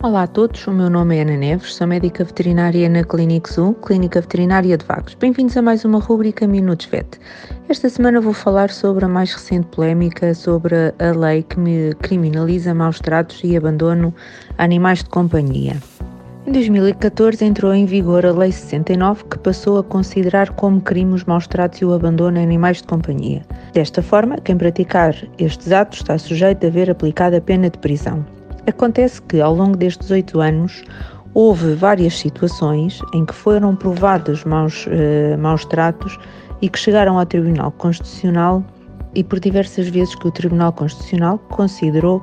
Olá a todos, o meu nome é Ana Neves, sou médica veterinária na Clínica Zoo, Clínica Veterinária de Vagos. Bem-vindos a mais uma rúbrica Minutos Vet. Esta semana vou falar sobre a mais recente polémica sobre a lei que me criminaliza maus tratos e abandono a animais de companhia. Em 2014 entrou em vigor a Lei 69, que passou a considerar como crime os maus tratos e o abandono a animais de companhia. Desta forma, quem praticar estes atos está sujeito a ver aplicada a pena de prisão. Acontece que, ao longo destes oito anos, houve várias situações em que foram provados maus, uh, maus tratos e que chegaram ao Tribunal Constitucional e por diversas vezes que o Tribunal Constitucional considerou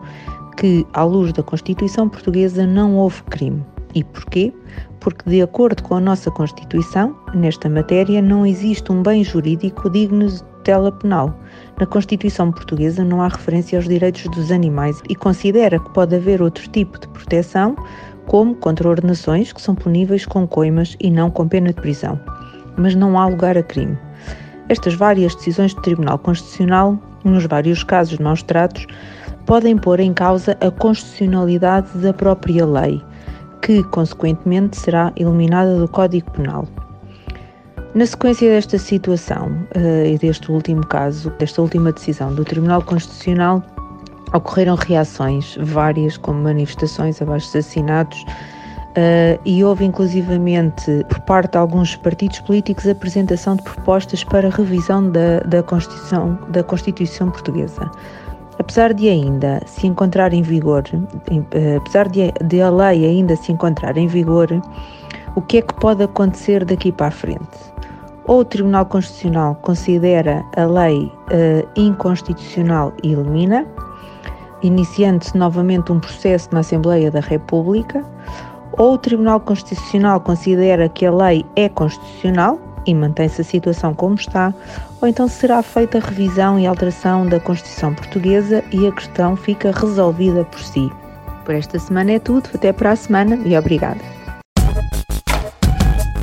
que, à luz da Constituição portuguesa, não houve crime. E porquê? Porque, de acordo com a nossa Constituição, nesta matéria não existe um bem jurídico digno tutela penal. Na Constituição portuguesa não há referência aos direitos dos animais e considera que pode haver outro tipo de proteção, como contra ordenações que são puníveis com coimas e não com pena de prisão. Mas não há lugar a crime. Estas várias decisões do Tribunal Constitucional, nos vários casos de maus tratos, podem pôr em causa a constitucionalidade da própria lei, que, consequentemente, será eliminada do Código Penal. Na sequência desta situação uh, e deste último caso, desta última decisão do Tribunal Constitucional, ocorreram reações várias, como manifestações, abaixo de assassinatos, uh, e houve inclusivamente, por parte de alguns partidos políticos, a apresentação de propostas para revisão da, da, Constituição, da Constituição Portuguesa. Apesar de ainda se encontrar em vigor, uh, apesar de, de a lei ainda se encontrar em vigor, o que é que pode acontecer daqui para a frente? Ou o Tribunal Constitucional considera a lei uh, inconstitucional e elimina, iniciando-se novamente um processo na Assembleia da República, ou o Tribunal Constitucional considera que a lei é constitucional e mantém-se a situação como está, ou então será feita revisão e alteração da Constituição Portuguesa e a questão fica resolvida por si. Por esta semana é tudo, até para a semana e obrigada.